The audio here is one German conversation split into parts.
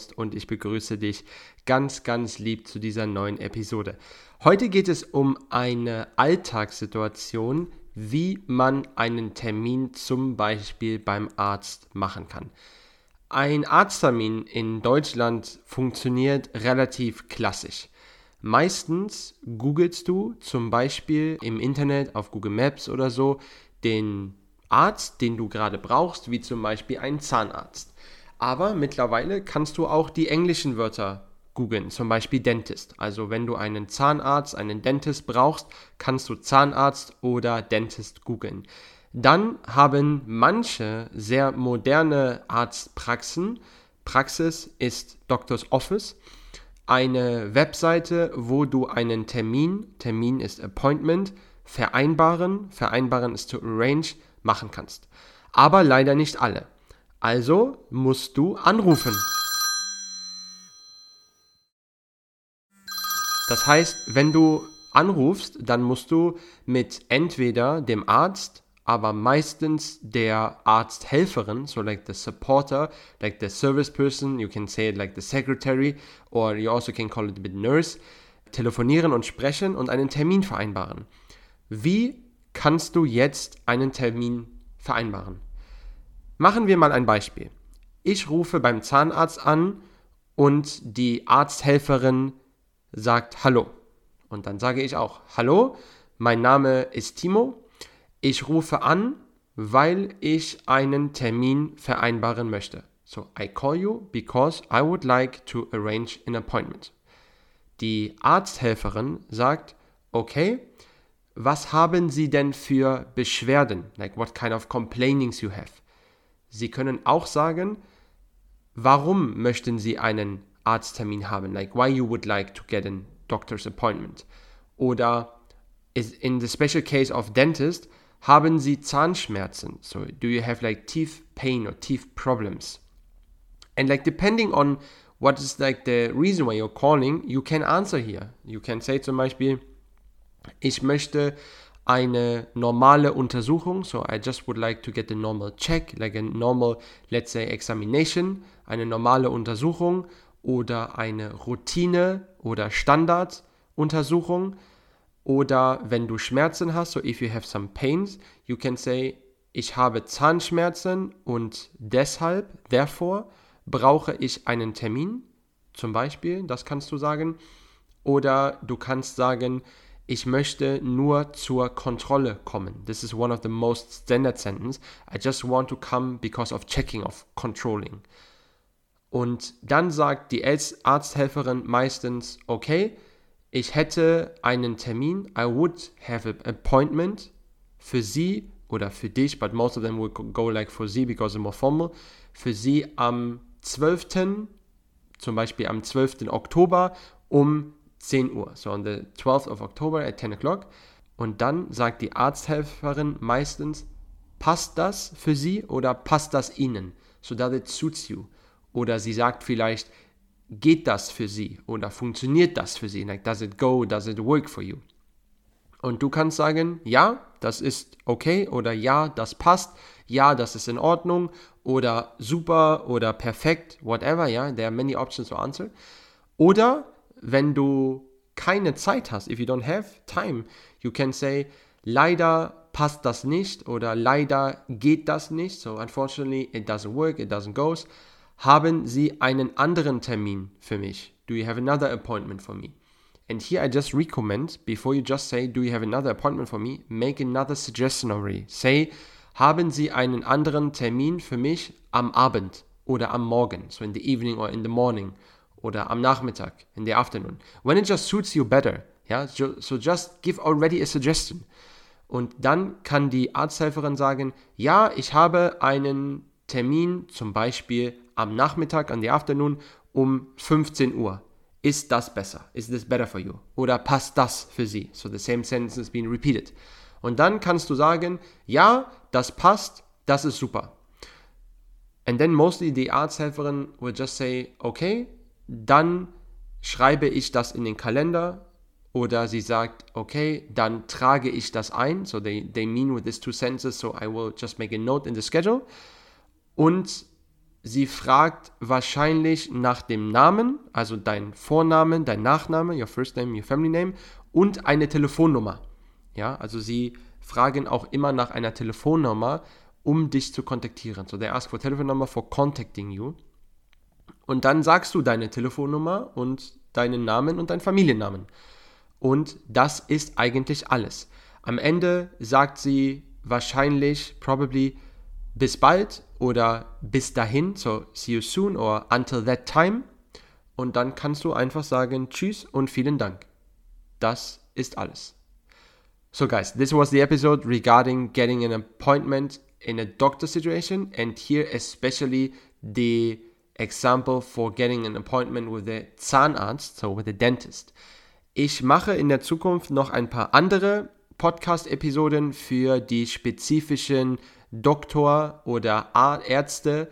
Host und ich begrüße dich ganz, ganz lieb zu dieser neuen Episode. Heute geht es um eine Alltagssituation, wie man einen Termin zum Beispiel beim Arzt machen kann. Ein Arzttermin in Deutschland funktioniert relativ klassisch. Meistens googelst du zum Beispiel im Internet auf Google Maps oder so den Arzt, den du gerade brauchst, wie zum Beispiel einen Zahnarzt. Aber mittlerweile kannst du auch die englischen Wörter googeln, zum Beispiel Dentist. Also wenn du einen Zahnarzt, einen Dentist brauchst, kannst du Zahnarzt oder Dentist googeln. Dann haben manche sehr moderne Arztpraxen, Praxis ist Doctor's Office, eine Webseite, wo du einen Termin, Termin ist Appointment, vereinbaren, vereinbaren ist to arrange, machen kannst. Aber leider nicht alle. Also musst du anrufen. Das heißt, wenn du anrufst, dann musst du mit entweder dem Arzt, aber meistens der Arzthelferin, so like the supporter, like the service person, you can say it like the secretary, or you also can call it a bit nurse, telefonieren und sprechen und einen Termin vereinbaren. Wie kannst du jetzt einen Termin vereinbaren? Machen wir mal ein Beispiel. Ich rufe beim Zahnarzt an und die Arzthelferin sagt Hallo. Und dann sage ich auch Hallo, mein Name ist Timo. Ich rufe an, weil ich einen Termin vereinbaren möchte. So, I call you because I would like to arrange an appointment. Die Arzthelferin sagt, okay, was haben Sie denn für Beschwerden? Like what kind of complainings you have? Sie können auch sagen, warum möchten Sie einen Arzttermin haben? Like why you would like to get a doctor's appointment. Oder in the special case of dentist, haben Sie Zahnschmerzen? So do you have like teeth pain or teeth problems? And like depending on what is like the reason why you're calling, you can answer here. You can say zum Beispiel, ich möchte eine normale Untersuchung. So I just would like to get a normal check, like a normal, let's say, examination, eine normale Untersuchung oder eine Routine oder Standarduntersuchung. Oder wenn du Schmerzen hast, so if you have some pains, you can say, ich habe Zahnschmerzen und deshalb, therefore, brauche ich einen Termin. Zum Beispiel, das kannst du sagen. Oder du kannst sagen, ich möchte nur zur Kontrolle kommen. This is one of the most standard sentence. I just want to come because of checking, of controlling. Und dann sagt die Arzthelferin meistens, okay, ich hätte einen Termin, I would have an appointment für Sie oder für dich, but most of them will go like for Sie because it's more formal, für Sie am 12., zum Beispiel am 12. Oktober um 10 Uhr, so on the 12th of October at 10 o'clock. Und dann sagt die Arzthelferin meistens, passt das für Sie oder passt das Ihnen, so that it suits you. Oder sie sagt vielleicht, geht das für Sie oder funktioniert das für Sie? Like, does it go, does it work for you? Und du kannst sagen, ja, das ist okay oder ja, das passt, ja, das ist in Ordnung oder super oder perfekt, whatever, ja, yeah, there are many options to answer. Oder wenn du keine Zeit hast, if you don't have time, you can say, leider passt das nicht oder leider geht das nicht. So, unfortunately, it doesn't work, it doesn't go. Haben Sie einen anderen Termin für mich? Do you have another appointment for me? And here I just recommend, before you just say, do you have another appointment for me, make another suggestion already. Say, haben Sie einen anderen Termin für mich am Abend oder am Morgen, so in the evening or in the morning oder am Nachmittag, in the afternoon. When it just suits you better. Ja, so just give already a suggestion. Und dann kann die Arzthelferin sagen, ja, ich habe einen Termin, zum Beispiel am Nachmittag, an die Afternoon, um 15 Uhr. Ist das besser? Is this better for you? Oder passt das für Sie? So the same sentence is being repeated. Und dann kannst du sagen, ja, das passt, das ist super. And then mostly die Arzthelferin will just say, okay, dann schreibe ich das in den Kalender oder sie sagt, okay, dann trage ich das ein. So they, they mean with these two sentences, so I will just make a note in the schedule. Und sie fragt wahrscheinlich nach dem Namen, also dein Vornamen, dein Nachname, your first name, your family name und eine Telefonnummer. Ja, also sie fragen auch immer nach einer Telefonnummer, um dich zu kontaktieren. So they ask for telephone number for contacting you. Und dann sagst du deine Telefonnummer und deinen Namen und deinen Familiennamen. Und das ist eigentlich alles. Am Ende sagt sie wahrscheinlich, probably, bis bald oder bis dahin, so see you soon or until that time. Und dann kannst du einfach sagen Tschüss und vielen Dank. Das ist alles. So guys, this was the episode regarding getting an appointment in a doctor situation and here especially the example for getting an appointment with a Zahnarzt, so with a dentist. Ich mache in der Zukunft noch ein paar andere Podcast-Episoden für die spezifischen Doktor- oder Ärzte,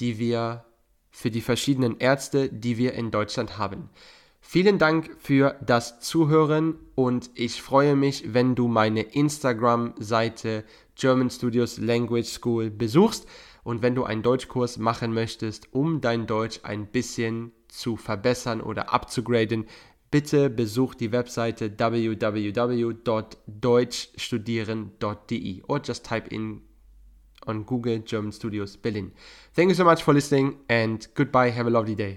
die wir für die verschiedenen Ärzte, die wir in Deutschland haben. Vielen Dank für das Zuhören und ich freue mich, wenn du meine Instagram-Seite German Studios Language School besuchst und wenn du einen Deutschkurs machen möchtest, um dein Deutsch ein bisschen zu verbessern oder abzugraden, bitte besuch die Webseite www.deutschstudieren.de or just type in on Google German Studios Berlin. Thank you so much for listening and goodbye. Have a lovely day.